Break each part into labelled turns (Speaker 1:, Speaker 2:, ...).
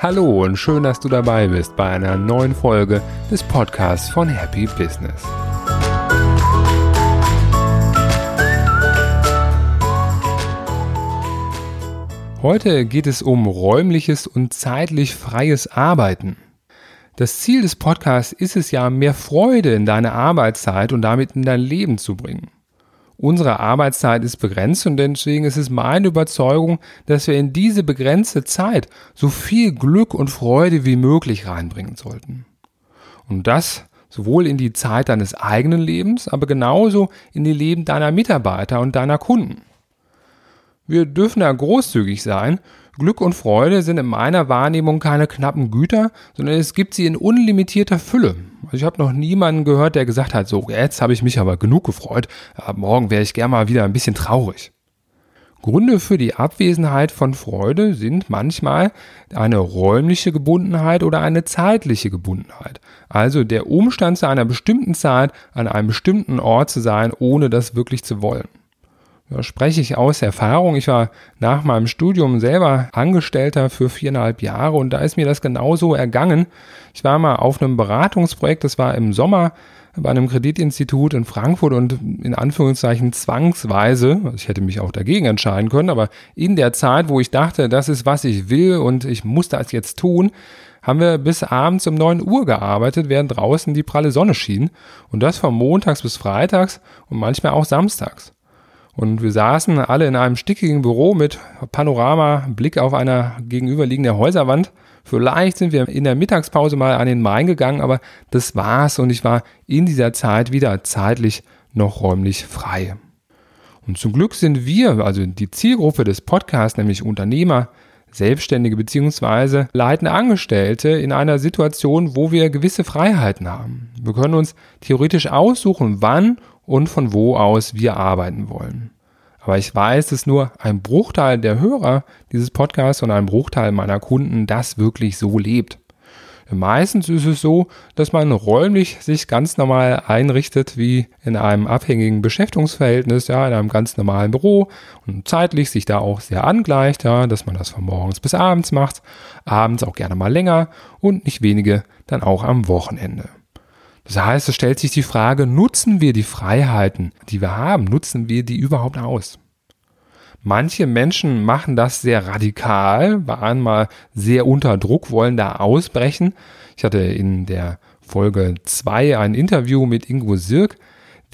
Speaker 1: Hallo und schön, dass du dabei bist bei einer neuen Folge des Podcasts von Happy Business. Heute geht es um räumliches und zeitlich freies Arbeiten. Das Ziel des Podcasts ist es ja, mehr Freude in deine Arbeitszeit und damit in dein Leben zu bringen. Unsere Arbeitszeit ist begrenzt und deswegen ist es meine Überzeugung, dass wir in diese begrenzte Zeit so viel Glück und Freude wie möglich reinbringen sollten. Und das sowohl in die Zeit deines eigenen Lebens, aber genauso in die Leben deiner Mitarbeiter und deiner Kunden. Wir dürfen da großzügig sein. Glück und Freude sind in meiner Wahrnehmung keine knappen Güter, sondern es gibt sie in unlimitierter Fülle. Also ich habe noch niemanden gehört, der gesagt hat, so jetzt habe ich mich aber genug gefreut, ab morgen wäre ich gern mal wieder ein bisschen traurig. Gründe für die Abwesenheit von Freude sind manchmal eine räumliche Gebundenheit oder eine zeitliche Gebundenheit. Also der Umstand zu einer bestimmten Zeit an einem bestimmten Ort zu sein, ohne das wirklich zu wollen. Da spreche ich aus Erfahrung. Ich war nach meinem Studium selber Angestellter für viereinhalb Jahre und da ist mir das genauso ergangen. Ich war mal auf einem Beratungsprojekt, das war im Sommer bei einem Kreditinstitut in Frankfurt und in Anführungszeichen zwangsweise, also ich hätte mich auch dagegen entscheiden können, aber in der Zeit, wo ich dachte, das ist, was ich will und ich muss das jetzt tun, haben wir bis abends um neun Uhr gearbeitet, während draußen die pralle Sonne schien. Und das von montags bis freitags und manchmal auch samstags. Und wir saßen alle in einem stickigen Büro mit Panorama, Blick auf einer gegenüberliegende Häuserwand. Vielleicht sind wir in der Mittagspause mal an den Main gegangen, aber das war's und ich war in dieser Zeit wieder zeitlich noch räumlich frei. Und zum Glück sind wir, also die Zielgruppe des Podcasts, nämlich Unternehmer, Selbstständige bzw. leitende Angestellte in einer Situation, wo wir gewisse Freiheiten haben. Wir können uns theoretisch aussuchen, wann und von wo aus wir arbeiten wollen. Aber ich weiß, dass nur ein Bruchteil der Hörer dieses Podcasts und ein Bruchteil meiner Kunden das wirklich so lebt. Meistens ist es so, dass man räumlich sich ganz normal einrichtet wie in einem abhängigen Beschäftigungsverhältnis, ja, in einem ganz normalen Büro und zeitlich sich da auch sehr angleicht, ja, dass man das von morgens bis abends macht, abends auch gerne mal länger und nicht wenige dann auch am Wochenende. Das heißt, es stellt sich die Frage, nutzen wir die Freiheiten, die wir haben, nutzen wir die überhaupt aus? Manche Menschen machen das sehr radikal, waren mal sehr unter Druck, wollen da ausbrechen. Ich hatte in der Folge 2 ein Interview mit Ingo Sirk,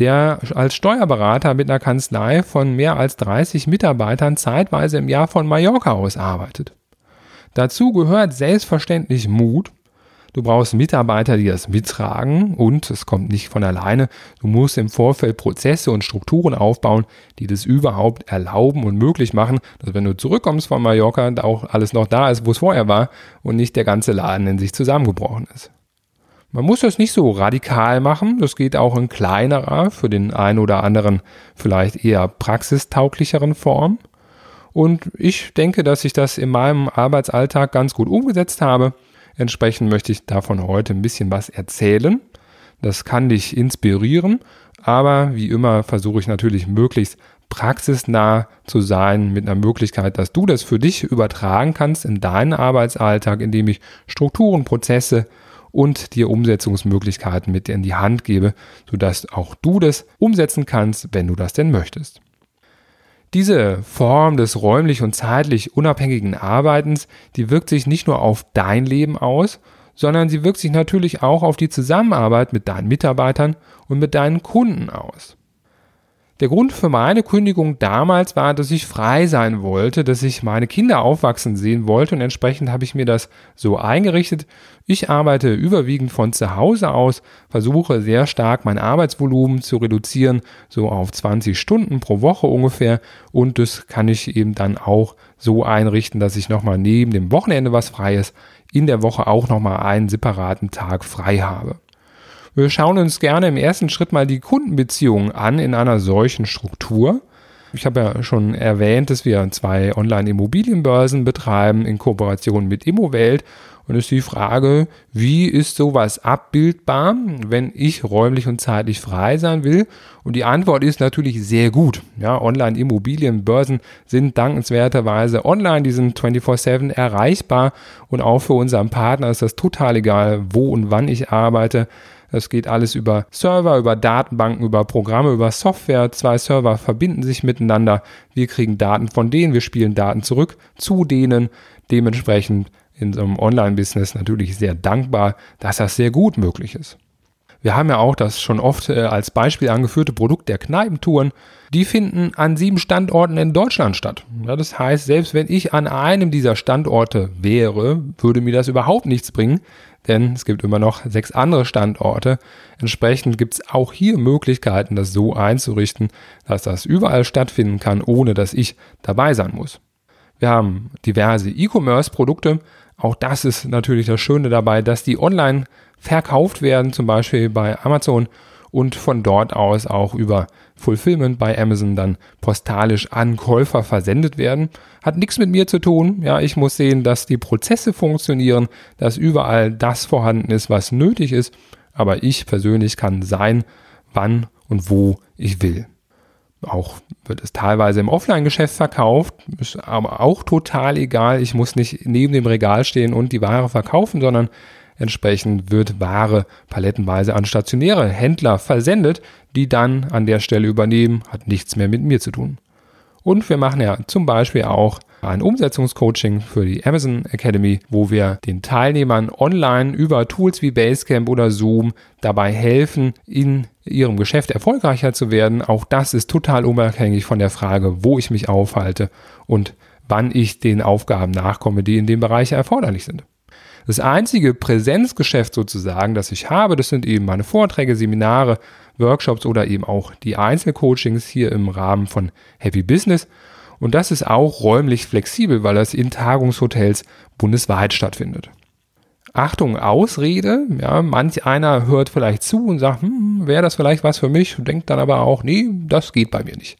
Speaker 1: der als Steuerberater mit einer Kanzlei von mehr als 30 Mitarbeitern zeitweise im Jahr von Mallorca aus arbeitet. Dazu gehört selbstverständlich Mut, Du brauchst Mitarbeiter, die das mittragen und es kommt nicht von alleine. Du musst im Vorfeld Prozesse und Strukturen aufbauen, die das überhaupt erlauben und möglich machen, dass wenn du zurückkommst von Mallorca, da auch alles noch da ist, wo es vorher war und nicht der ganze Laden in sich zusammengebrochen ist. Man muss das nicht so radikal machen, das geht auch in kleinerer, für den einen oder anderen vielleicht eher praxistauglicheren Form. Und ich denke, dass ich das in meinem Arbeitsalltag ganz gut umgesetzt habe Entsprechend möchte ich davon heute ein bisschen was erzählen. Das kann dich inspirieren, aber wie immer versuche ich natürlich möglichst praxisnah zu sein mit einer Möglichkeit, dass du das für dich übertragen kannst in deinen Arbeitsalltag, indem ich Strukturen, Prozesse und dir Umsetzungsmöglichkeiten mit in die Hand gebe, sodass auch du das umsetzen kannst, wenn du das denn möchtest. Diese Form des räumlich und zeitlich unabhängigen Arbeitens, die wirkt sich nicht nur auf dein Leben aus, sondern sie wirkt sich natürlich auch auf die Zusammenarbeit mit deinen Mitarbeitern und mit deinen Kunden aus. Der Grund für meine Kündigung damals war, dass ich frei sein wollte, dass ich meine Kinder aufwachsen sehen wollte und entsprechend habe ich mir das so eingerichtet. Ich arbeite überwiegend von zu Hause aus, versuche sehr stark mein Arbeitsvolumen zu reduzieren, so auf 20 Stunden pro Woche ungefähr und das kann ich eben dann auch so einrichten, dass ich nochmal neben dem Wochenende was frei ist, in der Woche auch nochmal einen separaten Tag frei habe. Wir schauen uns gerne im ersten Schritt mal die Kundenbeziehungen an in einer solchen Struktur. Ich habe ja schon erwähnt, dass wir zwei Online-Immobilienbörsen betreiben in Kooperation mit Immowelt und ist die Frage, wie ist sowas abbildbar, wenn ich räumlich und zeitlich frei sein will? Und die Antwort ist natürlich sehr gut. Ja, Online-Immobilienbörsen sind dankenswerterweise online, die sind 24-7 erreichbar und auch für unseren Partner ist das total egal, wo und wann ich arbeite. Das geht alles über Server, über Datenbanken, über Programme, über Software. Zwei Server verbinden sich miteinander. Wir kriegen Daten von denen, wir spielen Daten zurück zu denen. Dementsprechend in so einem Online-Business natürlich sehr dankbar, dass das sehr gut möglich ist. Wir haben ja auch das schon oft äh, als Beispiel angeführte Produkt der Kneipentouren. Die finden an sieben Standorten in Deutschland statt. Das heißt, selbst wenn ich an einem dieser Standorte wäre, würde mir das überhaupt nichts bringen, denn es gibt immer noch sechs andere Standorte. Entsprechend gibt es auch hier Möglichkeiten, das so einzurichten, dass das überall stattfinden kann, ohne dass ich dabei sein muss. Wir haben diverse E-Commerce-Produkte, auch das ist natürlich das Schöne dabei, dass die online verkauft werden, zum Beispiel bei Amazon und von dort aus auch über Fulfillment bei Amazon dann postalisch an Käufer versendet werden. Hat nichts mit mir zu tun. Ja, ich muss sehen, dass die Prozesse funktionieren, dass überall das vorhanden ist, was nötig ist. Aber ich persönlich kann sein, wann und wo ich will. Auch wird es teilweise im Offline-Geschäft verkauft, ist aber auch total egal. Ich muss nicht neben dem Regal stehen und die Ware verkaufen, sondern entsprechend wird Ware palettenweise an stationäre Händler versendet, die dann an der Stelle übernehmen, hat nichts mehr mit mir zu tun. Und wir machen ja zum Beispiel auch ein Umsetzungscoaching für die Amazon Academy, wo wir den Teilnehmern online über Tools wie Basecamp oder Zoom dabei helfen, in ihrem Geschäft erfolgreicher zu werden. Auch das ist total unabhängig von der Frage, wo ich mich aufhalte und wann ich den Aufgaben nachkomme, die in dem Bereich erforderlich sind. Das einzige Präsenzgeschäft sozusagen, das ich habe, das sind eben meine Vorträge, Seminare, Workshops oder eben auch die Einzelcoachings hier im Rahmen von Happy Business. Und das ist auch räumlich flexibel, weil das in Tagungshotels bundesweit stattfindet. Achtung, Ausrede. Ja, manch einer hört vielleicht zu und sagt, hm, wäre das vielleicht was für mich? Und denkt dann aber auch, nee, das geht bei mir nicht.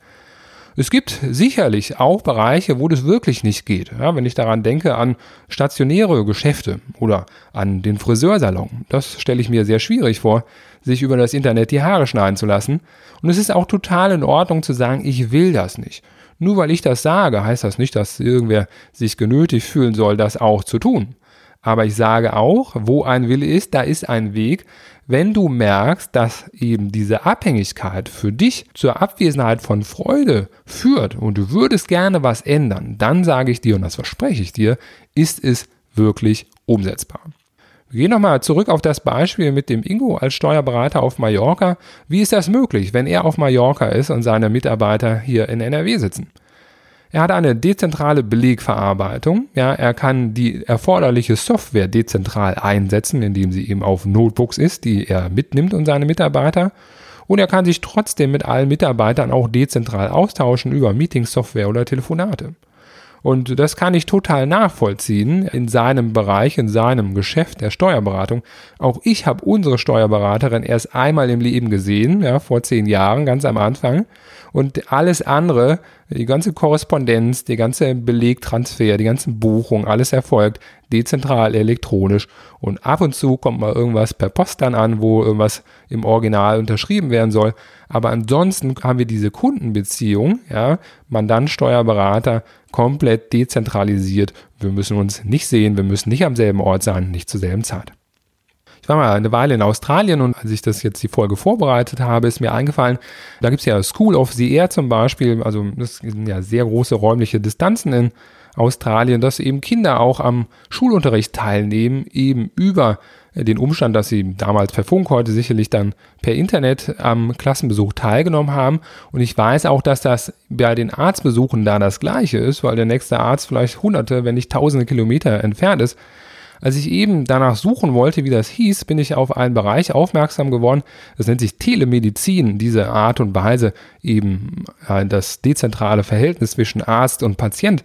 Speaker 1: Es gibt sicherlich auch Bereiche, wo das wirklich nicht geht. Ja, wenn ich daran denke an stationäre Geschäfte oder an den Friseursalon. Das stelle ich mir sehr schwierig vor, sich über das Internet die Haare schneiden zu lassen. Und es ist auch total in Ordnung zu sagen, ich will das nicht. Nur weil ich das sage, heißt das nicht, dass irgendwer sich genötigt fühlen soll, das auch zu tun. Aber ich sage auch, wo ein Wille ist, da ist ein Weg. Wenn du merkst, dass eben diese Abhängigkeit für dich zur Abwesenheit von Freude führt und du würdest gerne was ändern, dann sage ich dir, und das verspreche ich dir, ist es wirklich umsetzbar. Wir gehen nochmal zurück auf das Beispiel mit dem Ingo als Steuerberater auf Mallorca. Wie ist das möglich, wenn er auf Mallorca ist und seine Mitarbeiter hier in NRW sitzen? Er hat eine dezentrale Belegverarbeitung. Ja, er kann die erforderliche Software dezentral einsetzen, indem sie eben auf Notebooks ist, die er mitnimmt und seine Mitarbeiter. Und er kann sich trotzdem mit allen Mitarbeitern auch dezentral austauschen über Meetingsoftware oder Telefonate. Und das kann ich total nachvollziehen in seinem Bereich, in seinem Geschäft der Steuerberatung. Auch ich habe unsere Steuerberaterin erst einmal im Leben gesehen, ja, vor zehn Jahren, ganz am Anfang. Und alles andere, die ganze Korrespondenz, die ganze Belegtransfer, die ganzen Buchungen, alles erfolgt dezentral, elektronisch. Und ab und zu kommt mal irgendwas per Post dann an, wo irgendwas im Original unterschrieben werden soll. Aber ansonsten haben wir diese Kundenbeziehung, ja, Mandant, Steuerberater, komplett dezentralisiert. Wir müssen uns nicht sehen, wir müssen nicht am selben Ort sein, nicht zur selben Zeit. Ich war mal eine Weile in Australien und als ich das jetzt die Folge vorbereitet habe, ist mir eingefallen, da gibt es ja School of the Air zum Beispiel, also das sind ja sehr große räumliche Distanzen in Australien, dass eben Kinder auch am Schulunterricht teilnehmen, eben über den Umstand, dass sie damals per Funk, heute sicherlich dann per Internet am Klassenbesuch teilgenommen haben. Und ich weiß auch, dass das bei den Arztbesuchen da das gleiche ist, weil der nächste Arzt vielleicht hunderte, wenn nicht tausende Kilometer entfernt ist. Als ich eben danach suchen wollte, wie das hieß, bin ich auf einen Bereich aufmerksam geworden. Das nennt sich Telemedizin, diese Art und Weise eben äh, das dezentrale Verhältnis zwischen Arzt und Patient.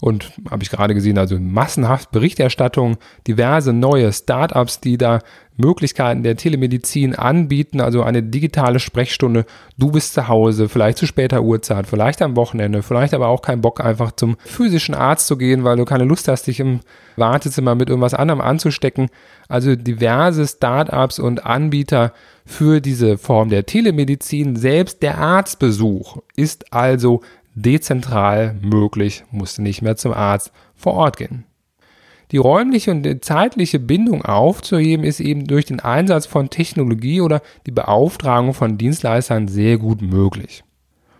Speaker 1: Und habe ich gerade gesehen, also massenhaft Berichterstattung, diverse neue Startups, die da Möglichkeiten der Telemedizin anbieten, also eine digitale Sprechstunde. Du bist zu Hause, vielleicht zu später Uhrzeit, vielleicht am Wochenende, vielleicht aber auch keinen Bock einfach zum physischen Arzt zu gehen, weil du keine Lust hast, dich im Wartezimmer mit irgendwas anderem anzustecken. Also diverse Startups und Anbieter für diese Form der Telemedizin. Selbst der Arztbesuch ist also dezentral möglich, musste nicht mehr zum Arzt vor Ort gehen. Die räumliche und zeitliche Bindung aufzuheben ist eben durch den Einsatz von Technologie oder die Beauftragung von Dienstleistern sehr gut möglich.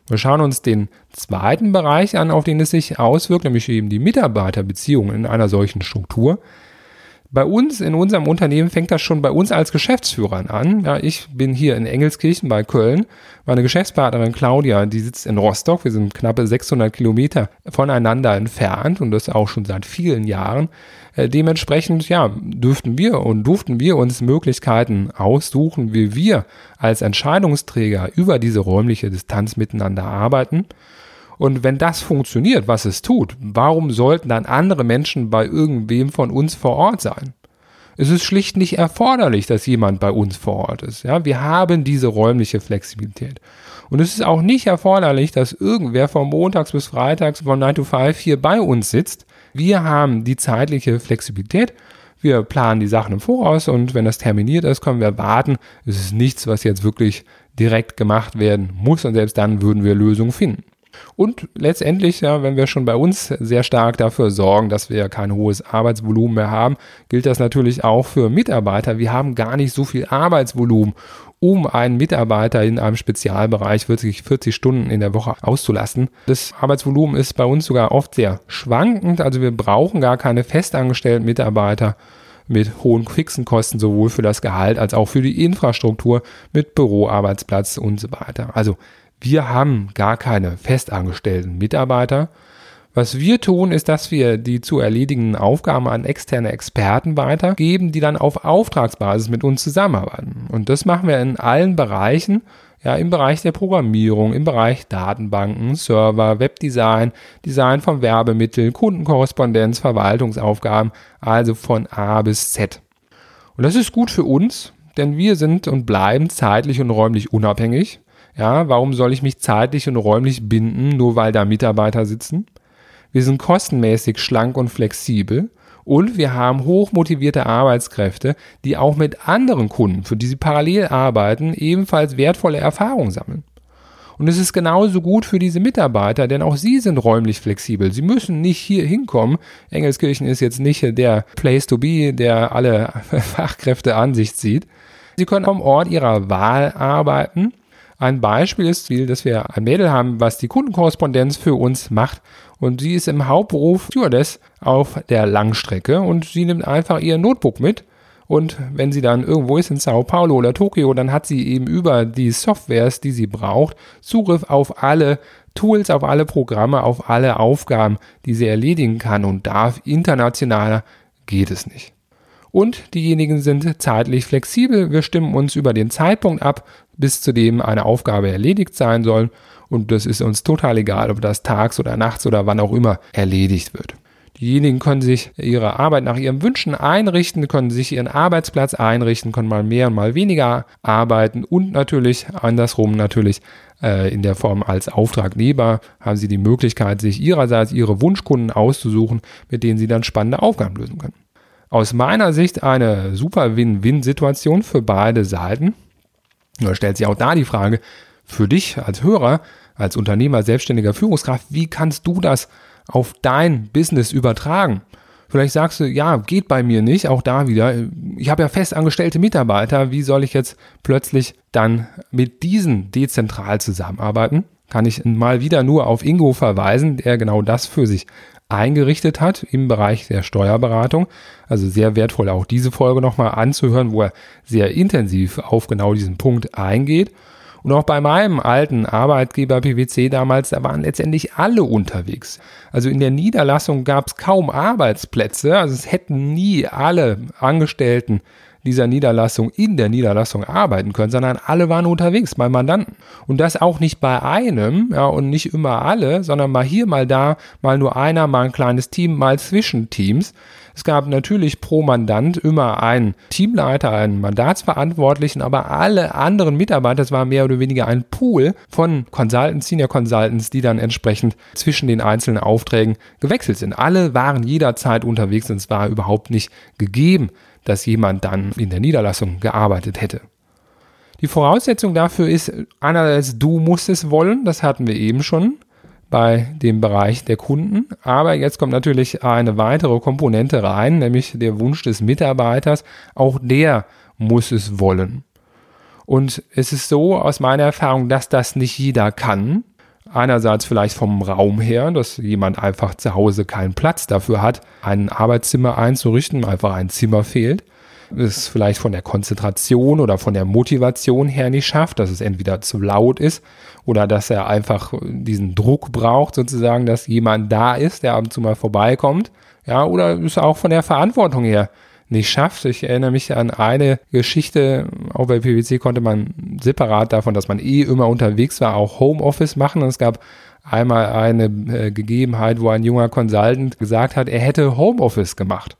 Speaker 1: Wir schauen uns den zweiten Bereich an, auf den es sich auswirkt, nämlich eben die Mitarbeiterbeziehungen in einer solchen Struktur. Bei uns, in unserem Unternehmen, fängt das schon bei uns als Geschäftsführern an. Ja, ich bin hier in Engelskirchen bei Köln. Meine Geschäftspartnerin Claudia, die sitzt in Rostock. Wir sind knappe 600 Kilometer voneinander entfernt und das auch schon seit vielen Jahren. Äh, dementsprechend, ja, dürften wir und durften wir uns Möglichkeiten aussuchen, wie wir als Entscheidungsträger über diese räumliche Distanz miteinander arbeiten. Und wenn das funktioniert, was es tut, warum sollten dann andere Menschen bei irgendwem von uns vor Ort sein? Es ist schlicht nicht erforderlich, dass jemand bei uns vor Ort ist. Ja, wir haben diese räumliche Flexibilität. Und es ist auch nicht erforderlich, dass irgendwer von montags bis freitags von 9 to 5 hier bei uns sitzt. Wir haben die zeitliche Flexibilität. Wir planen die Sachen im Voraus und wenn das terminiert ist, können wir warten. Es ist nichts, was jetzt wirklich direkt gemacht werden muss und selbst dann würden wir Lösungen finden. Und letztendlich, ja, wenn wir schon bei uns sehr stark dafür sorgen, dass wir kein hohes Arbeitsvolumen mehr haben, gilt das natürlich auch für Mitarbeiter. Wir haben gar nicht so viel Arbeitsvolumen, um einen Mitarbeiter in einem Spezialbereich wirklich 40 Stunden in der Woche auszulassen. Das Arbeitsvolumen ist bei uns sogar oft sehr schwankend. Also wir brauchen gar keine festangestellten Mitarbeiter mit hohen fixen Kosten sowohl für das Gehalt als auch für die Infrastruktur mit Büroarbeitsplatz und so weiter. Also wir haben gar keine festangestellten Mitarbeiter. Was wir tun, ist, dass wir die zu erledigenden Aufgaben an externe Experten weitergeben, die dann auf Auftragsbasis mit uns zusammenarbeiten. Und das machen wir in allen Bereichen, ja, im Bereich der Programmierung, im Bereich Datenbanken, Server, Webdesign, Design von Werbemitteln, Kundenkorrespondenz, Verwaltungsaufgaben, also von A bis Z. Und das ist gut für uns, denn wir sind und bleiben zeitlich und räumlich unabhängig. Ja, warum soll ich mich zeitlich und räumlich binden, nur weil da Mitarbeiter sitzen? Wir sind kostenmäßig schlank und flexibel und wir haben hochmotivierte Arbeitskräfte, die auch mit anderen Kunden, für die sie parallel arbeiten, ebenfalls wertvolle Erfahrungen sammeln. Und es ist genauso gut für diese Mitarbeiter, denn auch sie sind räumlich flexibel. Sie müssen nicht hier hinkommen. Engelskirchen ist jetzt nicht der Place to be, der alle Fachkräfte an sich zieht. Sie können am Ort ihrer Wahl arbeiten ein Beispiel ist, dass wir ein Mädel haben, was die Kundenkorrespondenz für uns macht. Und sie ist im Hauptberuf Stewardess auf der Langstrecke und sie nimmt einfach ihr Notebook mit. Und wenn sie dann irgendwo ist in Sao Paulo oder Tokio, dann hat sie eben über die Softwares, die sie braucht, Zugriff auf alle Tools, auf alle Programme, auf alle Aufgaben, die sie erledigen kann und darf. Internationaler geht es nicht und diejenigen sind zeitlich flexibel. Wir stimmen uns über den Zeitpunkt ab, bis zu dem eine Aufgabe erledigt sein soll und das ist uns total egal, ob das tags oder nachts oder wann auch immer erledigt wird. Diejenigen können sich ihre Arbeit nach ihren Wünschen einrichten, können sich ihren Arbeitsplatz einrichten, können mal mehr und mal weniger arbeiten und natürlich andersrum natürlich äh, in der Form als Auftragnehmer haben sie die Möglichkeit, sich ihrerseits ihre Wunschkunden auszusuchen, mit denen sie dann spannende Aufgaben lösen können aus meiner Sicht eine super Win-Win-Situation für beide Seiten. Da stellt sich auch da die Frage, für dich als Hörer, als Unternehmer, selbstständiger Führungskraft, wie kannst du das auf dein Business übertragen? Vielleicht sagst du, ja, geht bei mir nicht, auch da wieder. Ich habe ja festangestellte Mitarbeiter, wie soll ich jetzt plötzlich dann mit diesen dezentral zusammenarbeiten? Kann ich mal wieder nur auf Ingo verweisen, der genau das für sich eingerichtet hat im Bereich der Steuerberatung. Also sehr wertvoll auch diese Folge nochmal anzuhören, wo er sehr intensiv auf genau diesen Punkt eingeht. Und auch bei meinem alten Arbeitgeber PwC damals, da waren letztendlich alle unterwegs. Also in der Niederlassung gab es kaum Arbeitsplätze. Also es hätten nie alle Angestellten dieser Niederlassung in der Niederlassung arbeiten können, sondern alle waren unterwegs bei Mandanten. Und das auch nicht bei einem, ja, und nicht immer alle, sondern mal hier, mal da, mal nur einer, mal ein kleines Team, mal Zwischenteams. Es gab natürlich pro Mandant immer einen Teamleiter, einen Mandatsverantwortlichen, aber alle anderen Mitarbeiter, es war mehr oder weniger ein Pool von Consultants, Senior Consultants, die dann entsprechend zwischen den einzelnen Aufträgen gewechselt sind. Alle waren jederzeit unterwegs und es war überhaupt nicht gegeben, dass jemand dann in der Niederlassung gearbeitet hätte. Die Voraussetzung dafür ist einerseits, du musst es wollen, das hatten wir eben schon bei dem Bereich der Kunden. Aber jetzt kommt natürlich eine weitere Komponente rein, nämlich der Wunsch des Mitarbeiters. Auch der muss es wollen. Und es ist so aus meiner Erfahrung, dass das nicht jeder kann. Einerseits vielleicht vom Raum her, dass jemand einfach zu Hause keinen Platz dafür hat, ein Arbeitszimmer einzurichten, einfach ein Zimmer fehlt es vielleicht von der Konzentration oder von der Motivation her nicht schafft, dass es entweder zu laut ist oder dass er einfach diesen Druck braucht, sozusagen, dass jemand da ist, der ab und zu mal vorbeikommt. Ja, oder es auch von der Verantwortung her nicht schafft. Ich erinnere mich an eine Geschichte, auch bei PwC konnte man separat davon, dass man eh immer unterwegs war, auch Homeoffice machen. Und es gab einmal eine äh, Gegebenheit, wo ein junger Consultant gesagt hat, er hätte Homeoffice gemacht.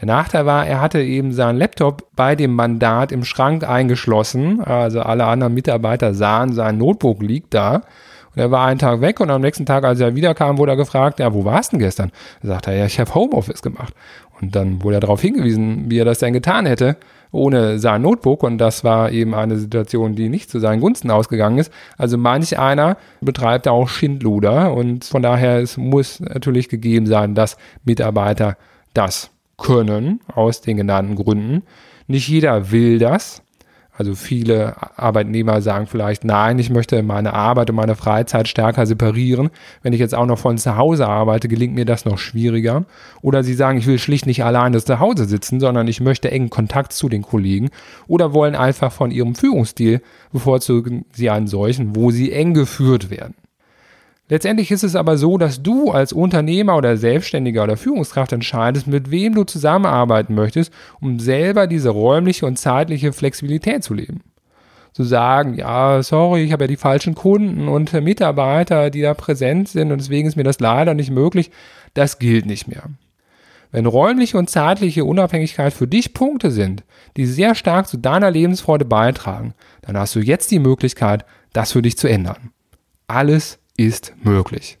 Speaker 1: Der Nachteil war, er hatte eben seinen Laptop bei dem Mandat im Schrank eingeschlossen. Also alle anderen Mitarbeiter sahen, sein Notebook liegt da. Und er war einen Tag weg und am nächsten Tag, als er wiederkam, wurde er gefragt, ja, wo warst du denn gestern? Da sagte er, ja, ich habe Homeoffice gemacht. Und dann wurde er darauf hingewiesen, wie er das denn getan hätte, ohne sein Notebook. Und das war eben eine Situation, die nicht zu seinen Gunsten ausgegangen ist. Also manch einer betreibt auch Schindluder. Und von daher es muss natürlich gegeben sein, dass Mitarbeiter das können, aus den genannten Gründen. Nicht jeder will das. Also viele Arbeitnehmer sagen vielleicht, nein, ich möchte meine Arbeit und meine Freizeit stärker separieren. Wenn ich jetzt auch noch von zu Hause arbeite, gelingt mir das noch schwieriger. Oder sie sagen, ich will schlicht nicht alleine zu Hause sitzen, sondern ich möchte engen Kontakt zu den Kollegen. Oder wollen einfach von ihrem Führungsstil bevorzugen sie einen solchen, wo sie eng geführt werden. Letztendlich ist es aber so, dass du als Unternehmer oder Selbstständiger oder Führungskraft entscheidest, mit wem du zusammenarbeiten möchtest, um selber diese räumliche und zeitliche Flexibilität zu leben. Zu sagen, ja, sorry, ich habe ja die falschen Kunden und Mitarbeiter, die da präsent sind und deswegen ist mir das leider nicht möglich, das gilt nicht mehr. Wenn räumliche und zeitliche Unabhängigkeit für dich Punkte sind, die sehr stark zu deiner Lebensfreude beitragen, dann hast du jetzt die Möglichkeit, das für dich zu ändern. Alles ist möglich.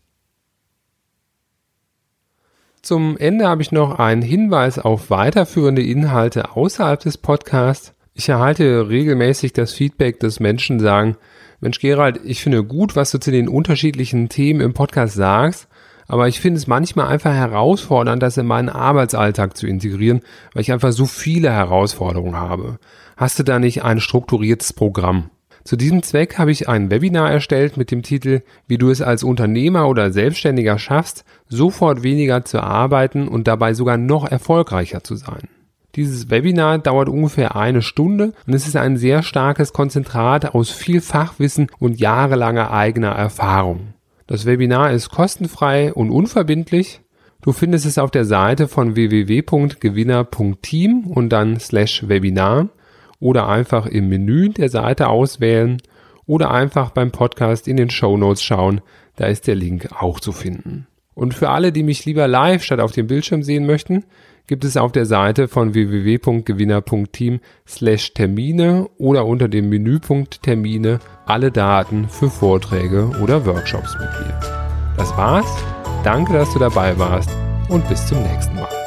Speaker 1: Zum Ende habe ich noch einen Hinweis auf weiterführende Inhalte außerhalb des Podcasts. Ich erhalte regelmäßig das Feedback, dass Menschen sagen, Mensch Gerald, ich finde gut, was du zu den unterschiedlichen Themen im Podcast sagst, aber ich finde es manchmal einfach herausfordernd, das in meinen Arbeitsalltag zu integrieren, weil ich einfach so viele Herausforderungen habe. Hast du da nicht ein strukturiertes Programm? Zu diesem Zweck habe ich ein Webinar erstellt mit dem Titel Wie du es als Unternehmer oder Selbstständiger schaffst, sofort weniger zu arbeiten und dabei sogar noch erfolgreicher zu sein. Dieses Webinar dauert ungefähr eine Stunde und es ist ein sehr starkes Konzentrat aus viel Fachwissen und jahrelanger eigener Erfahrung. Das Webinar ist kostenfrei und unverbindlich. Du findest es auf der Seite von www.gewinner.team und dann slash Webinar oder einfach im Menü der Seite auswählen oder einfach beim Podcast in den Show Notes schauen, da ist der Link auch zu finden. Und für alle, die mich lieber live statt auf dem Bildschirm sehen möchten, gibt es auf der Seite von www.gewinner.team slash Termine oder unter dem Menüpunkt Termine alle Daten für Vorträge oder Workshops mit mir. Das war's. Danke, dass du dabei warst und bis zum nächsten Mal.